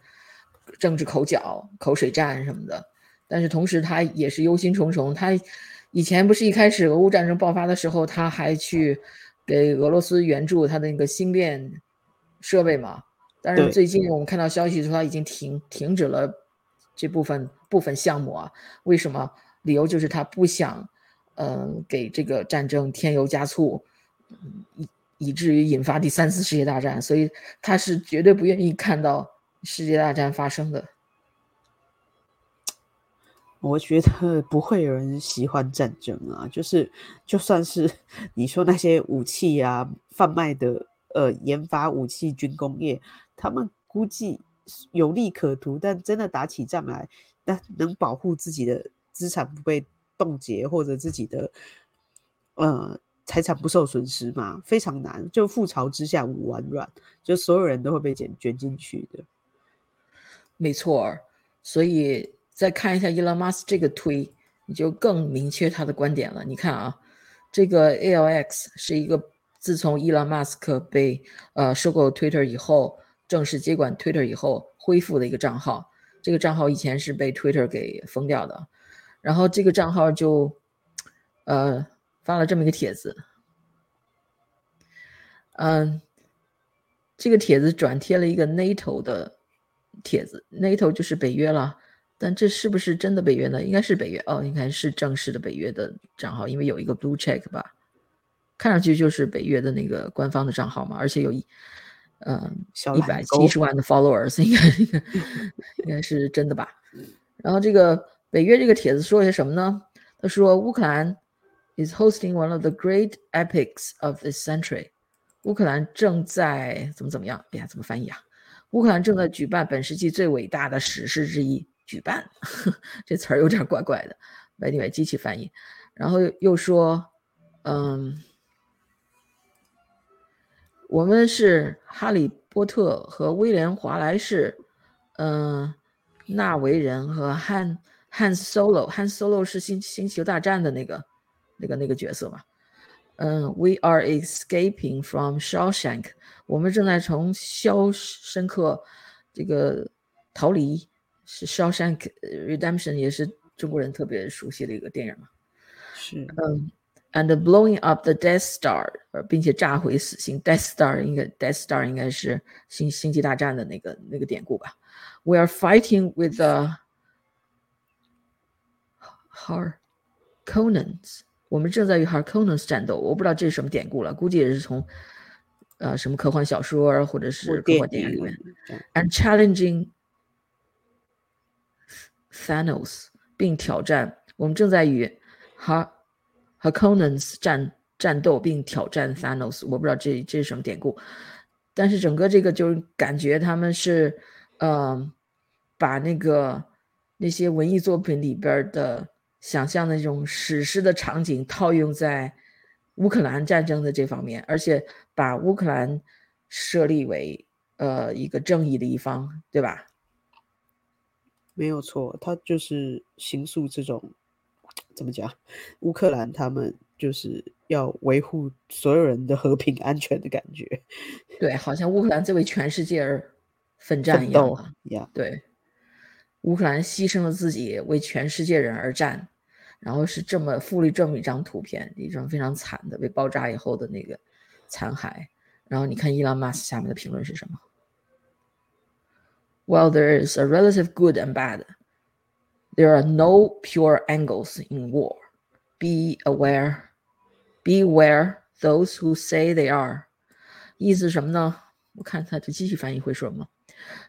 政治口角、口水战什么的，但是同时他也是忧心忡忡。他以前不是一开始俄乌战争爆发的时候，他还去给俄罗斯援助他的那个星链设备嘛？但是最近我们看到消息说他已经停停止了这部分部分项目啊？为什么？理由就是他不想，嗯，给这个战争添油加醋，以以至于引发第三次世界大战。所以他是绝对不愿意看到。世界大战发生的，我觉得不会有人喜欢战争啊。就是就算是你说那些武器啊，贩卖的呃，研发武器军工业，他们估计有利可图，但真的打起仗来，那能保护自己的资产不被冻结，或者自己的呃财产不受损失吗？非常难。就覆巢之下无完卵，就所有人都会被卷卷进去的。没错，所以再看一下伊隆马斯这个推，你就更明确他的观点了。你看啊，这个 ALX 是一个自从伊隆马斯克被呃收购 Twitter 以后，正式接管 Twitter 以后恢复的一个账号。这个账号以前是被 Twitter 给封掉的，然后这个账号就呃发了这么一个帖子，嗯，这个帖子转贴了一个 NATO 的。帖子那一头就是北约了，但这是不是真的北约呢？应该是北约哦，应该是正式的北约的账号，因为有一个 blue check 吧，看上去就是北约的那个官方的账号嘛，而且有一嗯一百七十万的 followers，应该应该应该是真的吧。然后这个北约这个帖子说些什么呢？他说乌克兰 is hosting one of the great epics of this century，乌克兰正在怎么怎么样？哎呀，怎么翻译啊？乌克兰正在举办本世纪最伟大的史诗之一，举办 <laughs> 这词儿有点怪怪的，外地外机器翻译。然后又说，嗯，我们是哈利波特和威廉华莱士，嗯，纳维人和汉汉 Solo，汉 Solo 是星星球大战的那个那个那个角色嘛？嗯，We are escaping from Shawshank。我们正在从肖申克这个逃离，是《Shawshank Redemption》也是中国人特别熟悉的一个电影嘛？是，嗯，and blowing up the Death Star，并且炸毁死星 Death Star，应该 Death Star 应该是星星际大战的那个那个典故吧？We are fighting with the Harkonnens，我们正在与 Harkonnens 战斗，我不知道这是什么典故了，估计也是从。呃，什么科幻小说或者是科幻电影里面，and challenging Thanos，并挑战我们正在与哈和 Conans 战战斗并挑战 Thanos，我不知道这这是什么典故，但是整个这个就是感觉他们是呃把那个那些文艺作品里边的想象的那种史诗的场景套用在。乌克兰战争的这方面，而且把乌克兰设立为呃一个正义的一方，对吧？没有错，他就是形塑这种怎么讲？乌克兰他们就是要维护所有人的和平安全的感觉。<laughs> 对，好像乌克兰在为全世界而奋战一样。呀，对，乌克兰牺牲了自己，为全世界人而战。然后是这么附了这么一张图片，一张非常惨的被爆炸以后的那个残骸。然后你看伊朗马斯下面的评论是什么？While there is a relative good and bad, there are no pure angles in war. Be aware, beware those who say they are. 意思什么呢？我看他的机器翻译会说什么？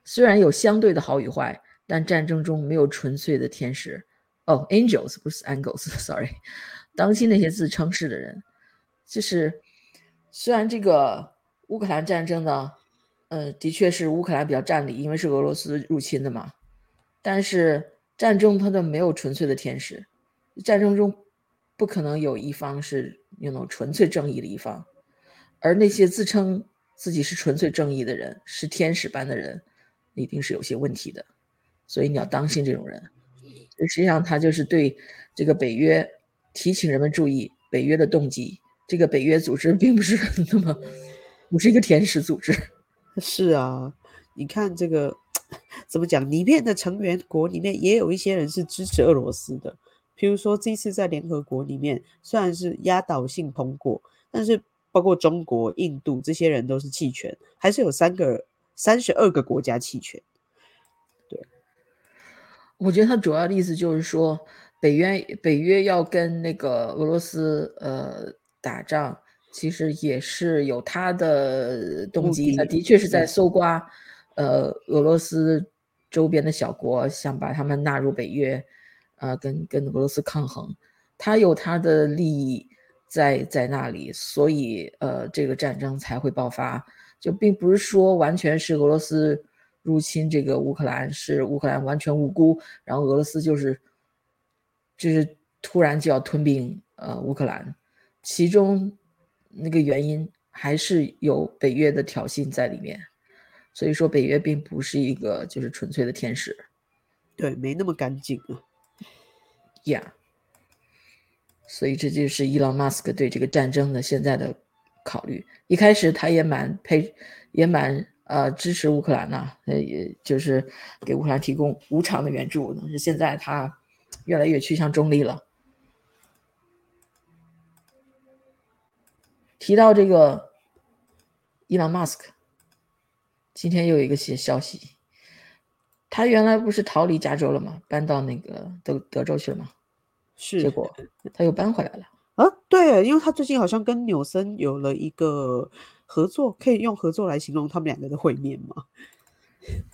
虽然有相对的好与坏，但战争中没有纯粹的天使。哦，angels 不是 angles，sorry。当今那些自称是的人，就是 虽然这个乌克兰战争呢，呃，的确是乌克兰比较占理，因为是俄罗斯入侵的嘛。但是战争它的没有纯粹的天使，战争中不可能有一方是那种纯粹正义的一方，而那些自称自己是纯粹正义的人，是天使般的人，一定是有些问题的，所以你要当心这种人。实际上，他就是对这个北约提醒人们注意北约的动机。这个北约组织并不是那么不是一个天使组织。是啊，你看这个怎么讲？里面的成员国里面也有一些人是支持俄罗斯的。譬如说，这次在联合国里面虽然是压倒性通过，但是包括中国、印度这些人都是弃权，还是有三个、三十二个国家弃权。对，我觉得他主要的意思就是说，北约北约要跟那个俄罗斯呃打仗。其实也是有他的动机，他的确是在搜刮，呃，俄罗斯周边的小国，想把他们纳入北约，呃，跟跟俄罗斯抗衡，他有他的利益在在那里，所以呃，这个战争才会爆发，就并不是说完全是俄罗斯入侵这个乌克兰，是乌克兰完全无辜，然后俄罗斯就是就是突然就要吞并呃乌克兰，其中。那个原因还是有北约的挑衅在里面，所以说北约并不是一个就是纯粹的天使，对，没那么干净啊。Yeah，所以这就是伊朗马斯克对这个战争的现在的考虑。一开始他也蛮配，也蛮呃支持乌克兰呐，呃，也就是给乌克兰提供无偿的援助。但是现在他越来越趋向中立了。提到这个伊朗马斯克，今天又有一个新消息，他原来不是逃离加州了吗？搬到那个德德州去了吗？是，结果他又搬回来了。啊，对，因为他最近好像跟纽森有了一个合作，可以用合作来形容他们两个的会面吗？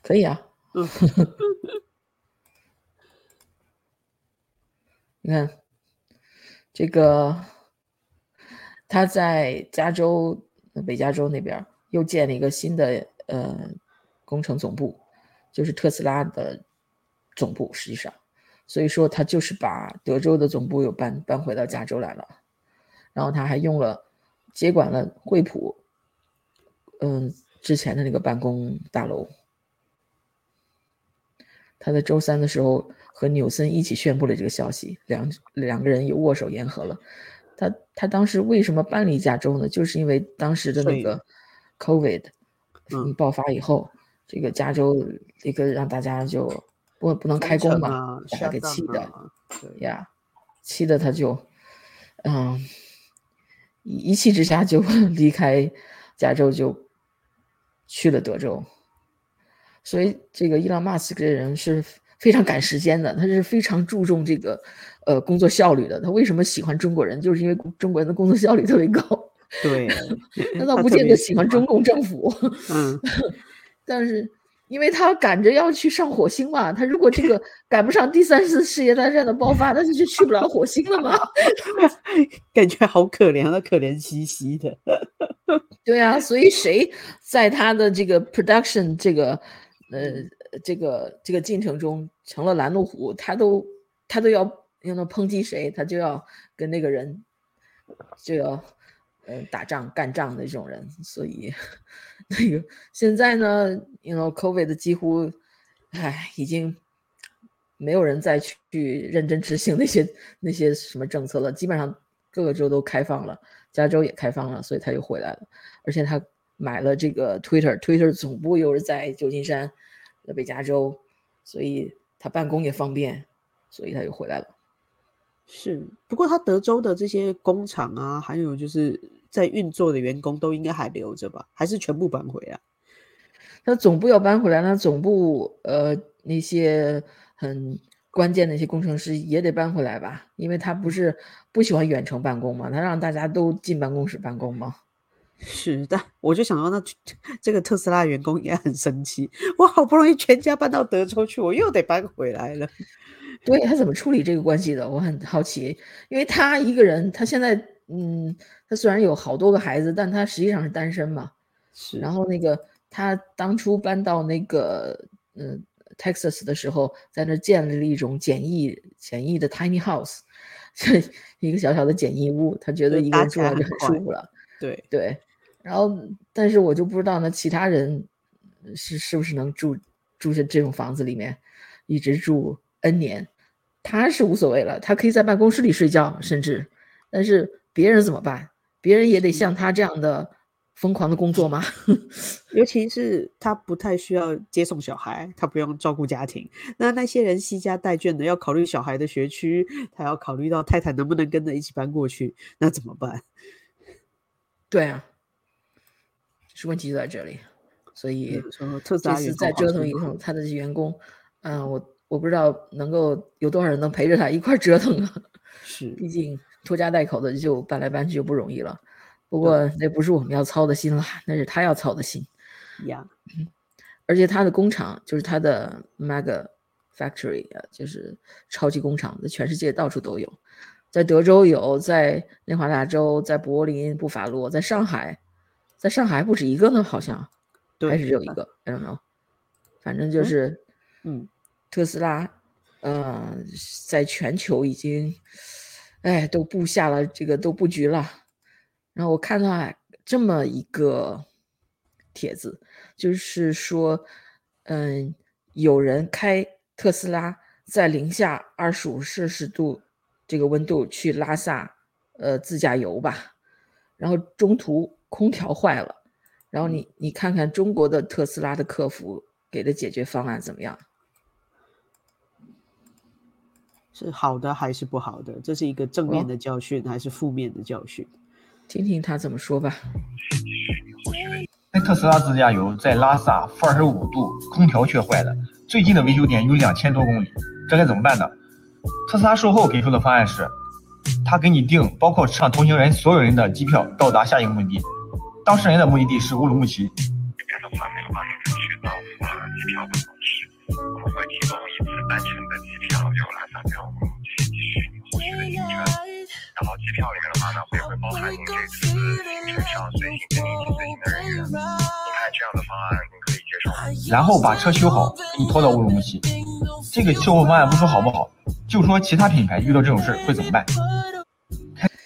可以啊。嗯，<laughs> 你看这个。他在加州北加州那边又建了一个新的呃工程总部，就是特斯拉的总部。实际上，所以说他就是把德州的总部又搬搬回到加州来了。然后他还用了接管了惠普，嗯，之前的那个办公大楼。他在周三的时候和纽森一起宣布了这个消息，两两个人又握手言和了。他他当时为什么搬离加州呢？就是因为当时的那个 COVID 爆发以后，这个加州这个让大家就不不能开工嘛，把他给气的，呀，气的他就嗯一气之下就 <laughs> 离开加州，就去了德州。所以这个伊朗马斯克这人是。非常赶时间的，他是非常注重这个，呃，工作效率的。他为什么喜欢中国人？就是因为中国人的工作效率特别高。对，<laughs> 他倒不见得喜欢中共政府。嗯，<laughs> 但是因为他赶着要去上火星嘛，他如果这个 <laughs> 赶不上第三次世界大战的爆发，那就就去不了火星了嘛。感觉好可怜啊，可怜兮兮的。对啊，所以谁在他的这个 production 这个，呃。这个这个进程中成了拦路虎，他都他都要要那抨击谁，他就要跟那个人就要呃打仗干仗的这种人，所以那个现在呢，you know COVID 几乎唉已经没有人再去认真执行那些那些什么政策了，基本上各个州都开放了，加州也开放了，所以他又回来了，而且他买了这个 Twitter，Twitter 总部又是在旧金山。在北加州，所以他办公也方便，所以他就回来了。是，不过他德州的这些工厂啊，还有就是在运作的员工都应该还留着吧？还是全部搬回来？他总部要搬回来，那总部呃那些很关键的一些工程师也得搬回来吧？因为他不是不喜欢远程办公嘛，他让大家都进办公室办公嘛。是的，我就想到那这个特斯拉员工也很生气，我好不容易全家搬到德州去，我又得搬回来了。对他怎么处理这个关系的？我很好奇，因为他一个人，他现在嗯，他虽然有好多个孩子，但他实际上是单身嘛。是。然后那个他当初搬到那个嗯 Texas 的时候，在那建立了一种简易简易的 tiny house，<laughs> 一个小小的简易屋，他觉得一个人住就很舒服了。对对，然后但是我就不知道那，其他人是是不是能住住在这种房子里面，一直住 N 年，他是无所谓了，他可以在办公室里睡觉，甚至，但是别人怎么办？别人也得像他这样的。疯狂的工作吗？<laughs> 尤其是他不太需要接送小孩，他不用照顾家庭。那那些人惜家带眷的，要考虑小孩的学区，他要考虑到太太能不能跟着一起搬过去，那怎么办？<laughs> 对啊，是问题就在这里。所以这次再折腾以后，他的员工，嗯，我我不知道能够有多少人能陪着他一块折腾啊。<laughs> 是，毕竟拖家带口的就搬来搬去就不容易了。不过那不是我们要操的心了，那是他要操的心呀。而且他的工厂就是他的 mega factory 啊，就是超级工厂，在全世界到处都有，在德州有，在内华达州，在柏林、布法罗，在上海，在上海不止一个呢，好像还是只有一个，I don't know。反正就是，嗯，特斯拉，呃，在全球已经，哎，都布下了这个都布局了。然后我看到这么一个帖子，就是说，嗯，有人开特斯拉在零下二十五摄氏度这个温度去拉萨，呃，自驾游吧，然后中途空调坏了，然后你你看看中国的特斯拉的客服给的解决方案怎么样？是好的还是不好的？这是一个正面的教训还是负面的教训？听听他怎么说吧。开特斯拉自驾游在拉萨负二十五度，空调却坏了，最近的维修点有两千多公里，这该怎么办呢？特斯拉售后给出的方案是，他给你订包括车上同行人所有人的机票，到达下一个目的地。当事人的目的地是乌鲁木齐。这边的话没有办法去到机票的方式，我们会提供一次单程的机票，由拉萨到乌鲁木齐继续后续的行程。然后机票里面的话呢，会会包含您这次行程上随行跟您随行的人员。您看这样的方案，您可以接受吗？然后把车修好，给你拖到乌鲁木齐。这个售后方案不说好不好，就说其他品牌遇到这种事会怎么办？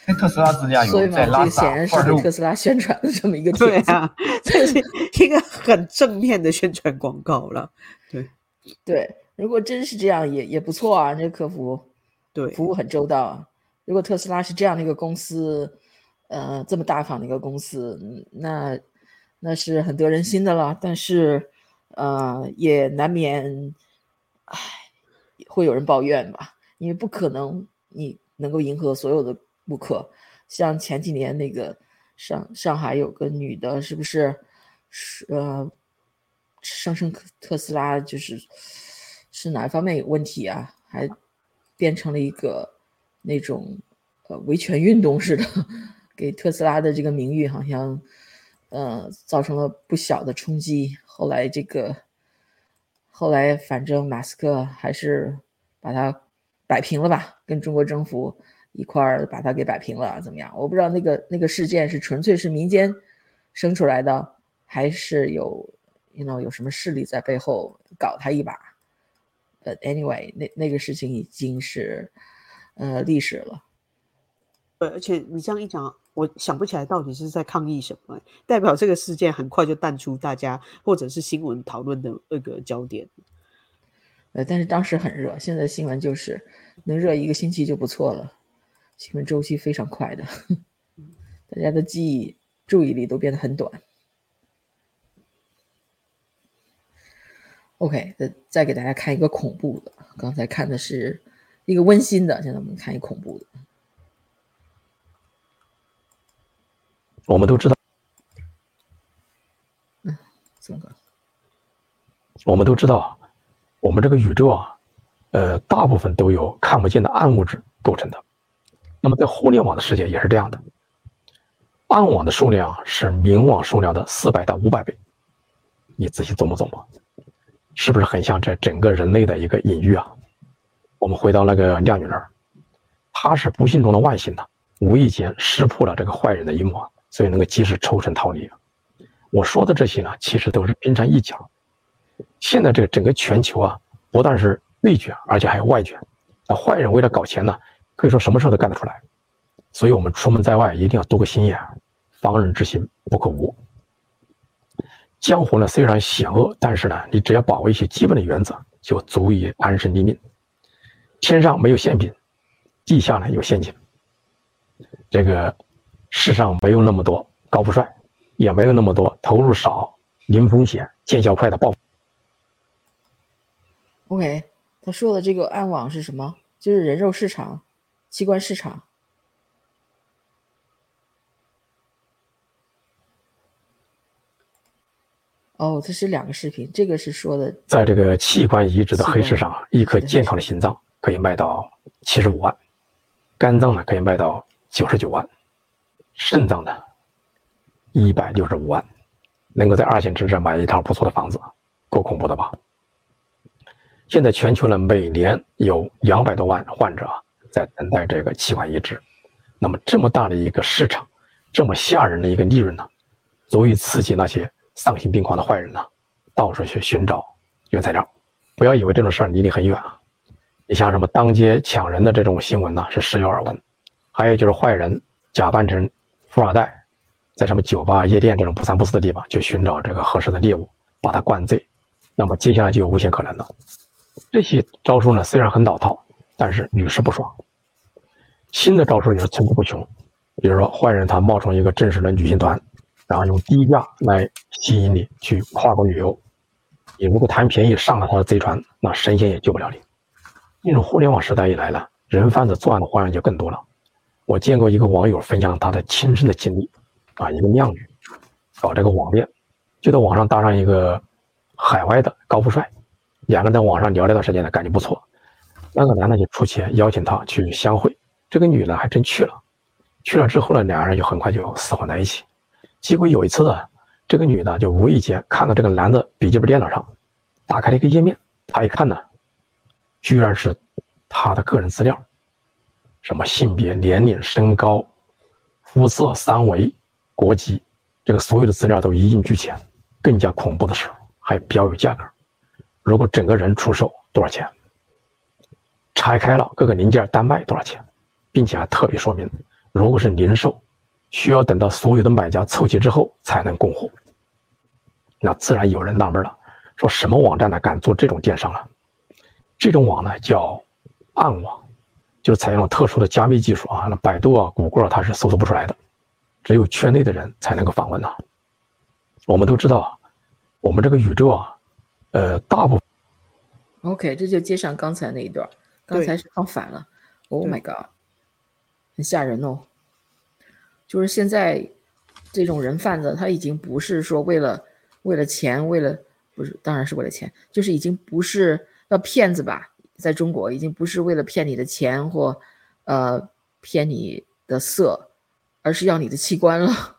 开开特斯拉自驾游在拉萨，二十五。特斯拉宣传的这么一个对啊，这 <laughs> 是一个很正面的宣传广告了。对对，如果真是这样，也也不错啊。这客服对服务很周到啊。如果特斯拉是这样的一个公司，呃，这么大方的一个公司，那那是很得人心的了。但是，呃，也难免，唉，会有人抱怨吧？因为不可能你能够迎合所有的不可。像前几年那个上上海有个女的，是不是是呃，上升特斯拉就是是哪方面有问题啊？还变成了一个。那种呃维权运动似的，给特斯拉的这个名誉好像呃造成了不小的冲击。后来这个后来反正马斯克还是把它摆平了吧，跟中国政府一块儿把它给摆平了，怎么样？我不知道那个那个事件是纯粹是民间生出来的，还是有 you know 有什么势力在背后搞他一把。But anyway，那那个事情已经是。呃，历史了。对，而且你这样一讲，我想不起来到底是在抗议什么，代表这个事件很快就淡出大家或者是新闻讨论的那个焦点。呃，但是当时很热，现在新闻就是能热一个星期就不错了，新闻周期非常快的，大家的记忆注意力都变得很短。OK，再再给大家看一个恐怖的，刚才看的是。一个温馨的，现在我们看一恐怖的。我们都知道，嗯，怎么搞？我们都知道，我们这个宇宙啊，呃，大部分都有看不见的暗物质构成的。那么在互联网的世界也是这样的，暗网的数量是明网数量的四百到五百倍。你仔细琢磨琢磨，是不是很像这整个人类的一个隐喻啊？我们回到那个靓女那儿，她是不幸中的万幸的，无意间识破了这个坏人的阴谋，所以能够及时抽身逃离。我说的这些呢，其实都是冰山一角。现在这个整个全球啊，不但是内卷，而且还有外卷。那坏人为了搞钱呢，可以说什么事都干得出来。所以，我们出门在外一定要多个心眼，防人之心不可无。江湖呢虽然险恶，但是呢，你只要把握一些基本的原则，就足以安身立命。天上没有馅饼，地下呢有陷阱。这个世上没有那么多高富帅，也没有那么多投入少、零风险、见效快的暴。OK，他说的这个暗网是什么？就是人肉市场、器官市场。哦，这是两个视频，这个是说的，在这个器官移植的黑市上，一颗健康的心脏可以卖到七十五万，肝脏呢可以卖到九十九万，肾脏呢一百六十五万，能够在二线城市买一套不错的房子，够恐怖的吧？现在全球呢每年有两百多万患者在等待这个器官移植，那么这么大的一个市场，这么吓人的一个利润呢，足以刺激那些。丧心病狂的坏人呢，到处去寻找原材料。不要以为这种事儿离你很远啊！你像什么当街抢人的这种新闻呢，是时有耳闻。还有就是坏人假扮成富二代，在什么酒吧、夜店这种不三不四的地方去寻找这个合适的猎物，把他灌醉。那么接下来就有危险可能了。这些招数呢，虽然很老套，但是屡试不爽。新的招数也是层出不穷。比如说，坏人他冒充一个正式的旅行团。然后用低价来吸引你去跨国旅游，你如果贪便宜上了他的贼船，那神仙也救不了你。进入互联网时代以来呢，人贩子作案的花样就更多了。我见过一个网友分享他的亲身的经历，啊，一个靓女搞这个网恋，就在网上搭上一个海外的高富帅，两个人在网上聊了段时间呢，感觉不错，那个男的就出钱邀请她去相会，这个女的还真去了，去了之后呢，两人就很快就厮混在一起。结果有一次呢，这个女的就无意间看到这个男的笔记本电脑上打开了一个页面，她一看呢，居然是他的个人资料，什么性别、年龄、身高、肤色、三围、国籍，这个所有的资料都一应俱全。更加恐怖的是，还标有价格，如果整个人出售多少钱，拆开了各个零件单卖多少钱，并且还特别说明，如果是零售。需要等到所有的买家凑齐之后才能供货，那自然有人纳闷了，说什么网站呢敢做这种电商啊？这种网呢叫暗网，就是采用了特殊的加密技术啊。那百度啊、谷歌，它是搜索不出来的，只有圈内的人才能够访问呐。我们都知道，我们这个宇宙啊，呃，大部。OK，这就接上刚才那一段，刚才是放反了。Oh my god，很吓人哦。就是现在，这种人贩子他已经不是说为了为了钱，为了不是，当然是为了钱，就是已经不是要骗子吧？在中国已经不是为了骗你的钱或呃骗你的色，而是要你的器官了。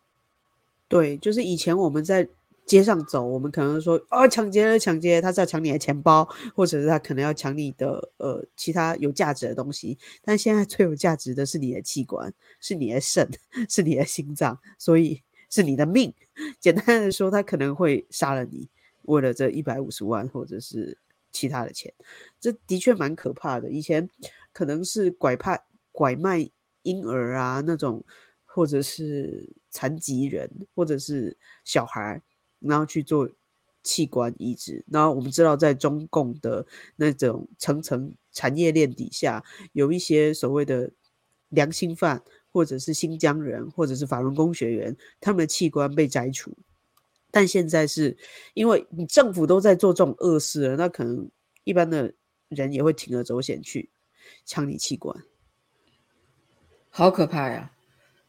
<laughs> 对，就是以前我们在。街上走，我们可能说哦，抢劫了，抢劫，他是要抢你的钱包，或者是他可能要抢你的呃其他有价值的东西。但现在最有价值的是你的器官，是你的肾，<laughs> 是你的心脏，所以是你的命。简单的说，他可能会杀了你，为了这一百五十万或者是其他的钱。这的确蛮可怕的。以前可能是拐派拐卖婴儿啊那种，或者是残疾人，或者是小孩。然后去做器官移植，然后我们知道，在中共的那种层层产业链底下，有一些所谓的良心犯，或者是新疆人，或者是法轮功学员，他们的器官被摘除。但现在是因为你政府都在做这种恶事了，那可能一般的人也会铤而走险去抢你器官，好可怕呀！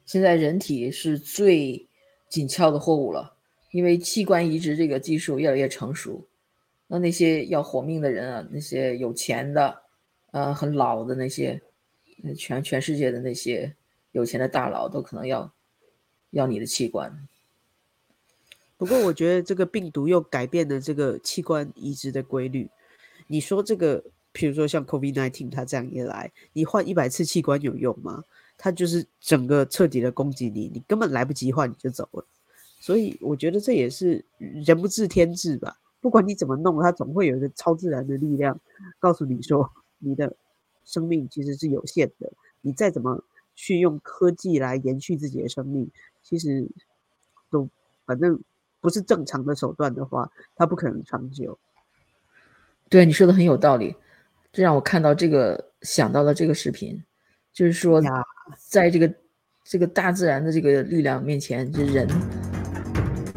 现在人体是最紧俏的货物了。因为器官移植这个技术越来越成熟，那那些要活命的人啊，那些有钱的，呃，很老的那些，全全世界的那些有钱的大佬都可能要要你的器官。不过，我觉得这个病毒又改变了这个器官移植的规律。你说这个，比如说像 COVID-19，它这样一来，你换一百次器官有用吗？它就是整个彻底的攻击你，你根本来不及换你就走了。所以我觉得这也是人不治天治吧。不管你怎么弄，它总会有一个超自然的力量告诉你说，你的生命其实是有限的。你再怎么去用科技来延续自己的生命，其实都反正不是正常的手段的话，它不可能长久。对你说的很有道理，这让我看到这个想到了这个视频，就是说，在这个这个大自然的这个力量面前，这人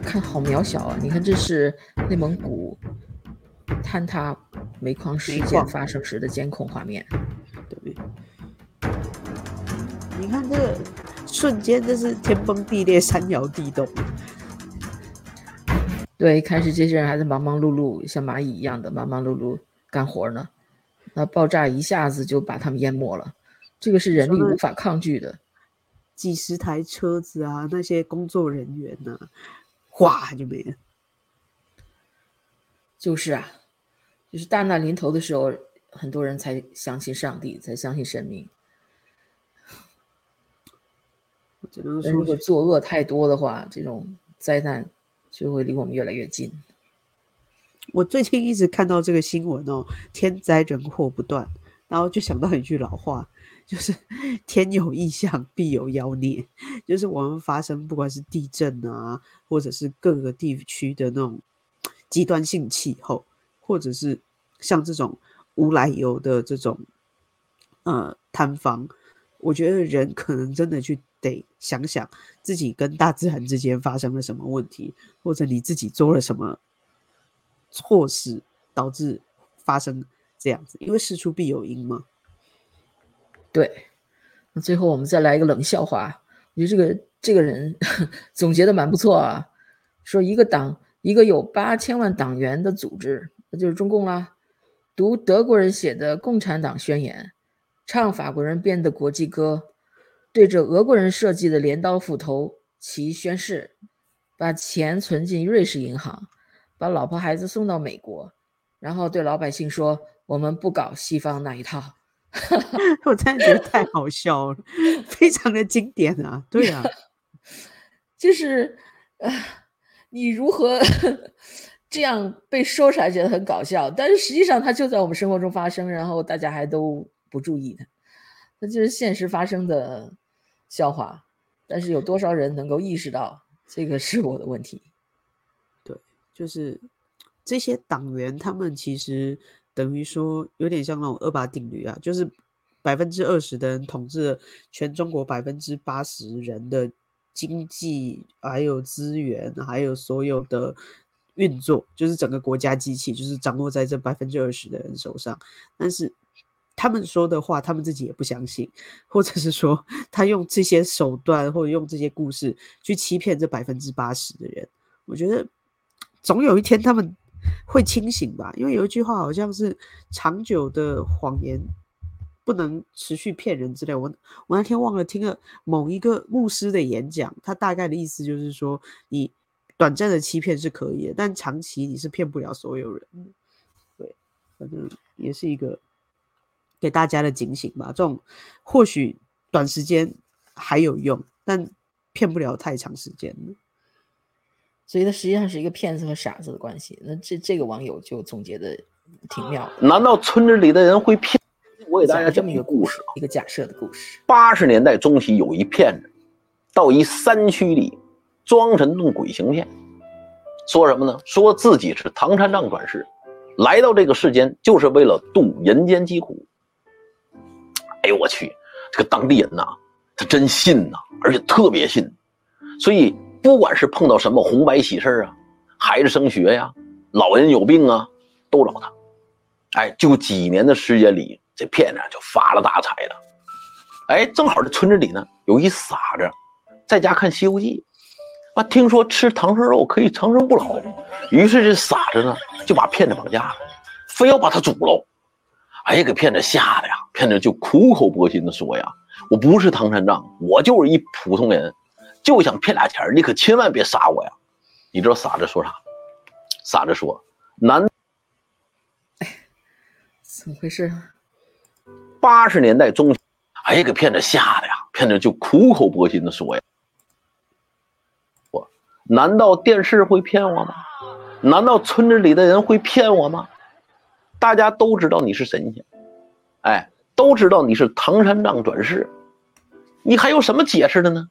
看好渺小啊！你看，这是内蒙古坍塌煤矿事件发生时的监控画面，对。你看这个瞬间，这是天崩地裂、山摇地动。对，开始这些人还在忙忙碌碌，像蚂蚁一样的忙忙碌碌干活呢。那爆炸一下子就把他们淹没了，这个是人力无法抗拒的。几十台车子啊，那些工作人员呢，哗就没了。就是啊，就是大难临头的时候，很多人才相信上帝，才相信神明。如果作恶太多的话，这种灾难。就会离我们越来越近。我最近一直看到这个新闻哦，天灾人祸不断，然后就想到一句老话，就是 <laughs> “天有异象，必有妖孽”。就是我们发生不管是地震啊，或者是各个地区的那种极端性气候，或者是像这种无来由的这种呃塌方，我觉得人可能真的去。得想想自己跟大自然之间发生了什么问题，或者你自己做了什么错事，导致发生这样子。因为事出必有因嘛。对，那最后我们再来一个冷笑话。我觉得这个这个人 <laughs> 总结的蛮不错啊。说一个党，一个有八千万党员的组织，那就是中共啦。读德国人写的《共产党宣言》，唱法国人编的国际歌。对着俄国人设计的镰刀斧头旗宣誓，把钱存进瑞士银行，把老婆孩子送到美国，然后对老百姓说：“我们不搞西方那一套。” <laughs> 我真的觉得太好笑了，非常的经典啊！对啊，就是呃，你如何这样被说出来觉得很搞笑，但是实际上它就在我们生活中发生，然后大家还都不注意它，那就是现实发生的。笑话，但是有多少人能够意识到这个是我的问题？对，就是这些党员，他们其实等于说有点像那种二八定律啊，就是百分之二十的人统治了全中国百分之八十人的经济，还有资源，还有所有的运作，就是整个国家机器，就是掌握在这百分之二十的人手上，但是。他们说的话，他们自己也不相信，或者是说他用这些手段或者用这些故事去欺骗这百分之八十的人。我觉得总有一天他们会清醒吧，因为有一句话好像是“长久的谎言不能持续骗人”之类。我我那天忘了听了某一个牧师的演讲，他大概的意思就是说，你短暂的欺骗是可以的，但长期你是骗不了所有人。对，反正也是一个。给大家的警醒吧，这种或许短时间还有用，但骗不了太长时间所以他实际上是一个骗子和傻子的关系。那这这个网友就总结的挺妙的。难道村子里的人会骗？我给大家讲一个故事，一个假设的故事。八十年代中期，有一骗子到一山区里装神弄鬼行骗，说什么呢？说自己是唐三藏转世，来到这个世间就是为了渡人间疾苦。哎呦我去，这个当地人呐，他真信呐，而且特别信，所以不管是碰到什么红白喜事啊，孩子升学呀，老人有病啊，都找他。哎，就几年的时间里，这骗子就发了大财了。哎，正好这村子里呢有一傻子，在家看《西游记》，啊，听说吃唐僧肉可以长生不老，于是这傻子呢就把骗子绑架了，非要把他煮了。哎呀，给骗子吓的呀！骗子就苦口婆心的说呀：“我不是唐三藏，我就是一普通人，就想骗俩钱你可千万别杀我呀！”你知道傻子说啥？傻子说：“难，怎么回事？”八十年代中，哎呀，给骗子吓的呀！骗子就苦口婆心的说呀：“我难道电视会骗我吗？难道村子里的人会骗我吗？大家都知道你是神仙，哎，都知道你是唐三藏转世，你还有什么解释的呢？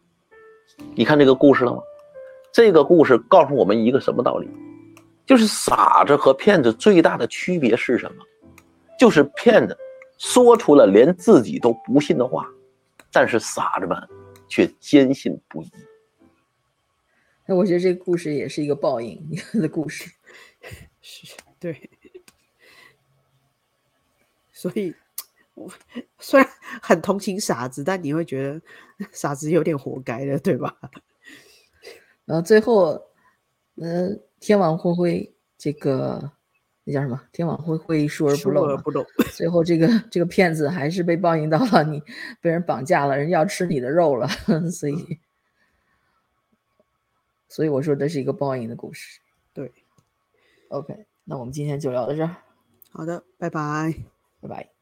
你看这个故事了吗？这个故事告诉我们一个什么道理？就是傻子和骗子最大的区别是什么？就是骗子说出了连自己都不信的话，但是傻子们却坚信不疑。那我觉得这个故事也是一个报应 <laughs> 的故事，<laughs> 是对。所以，我 <laughs> 虽然很同情傻子，但你会觉得 <laughs> 傻子有点活该的，对吧？<laughs> 然后最后，呃，天网恢恢，这个那叫什么？天网恢恢，疏而不漏。不漏。最后，这个这个骗子还是被报应到了，你被人绑架了，人要吃你的肉了，所以。所以我说这是一个报应的故事。对，OK，那我们今天就聊到这儿。好的，拜拜，拜拜。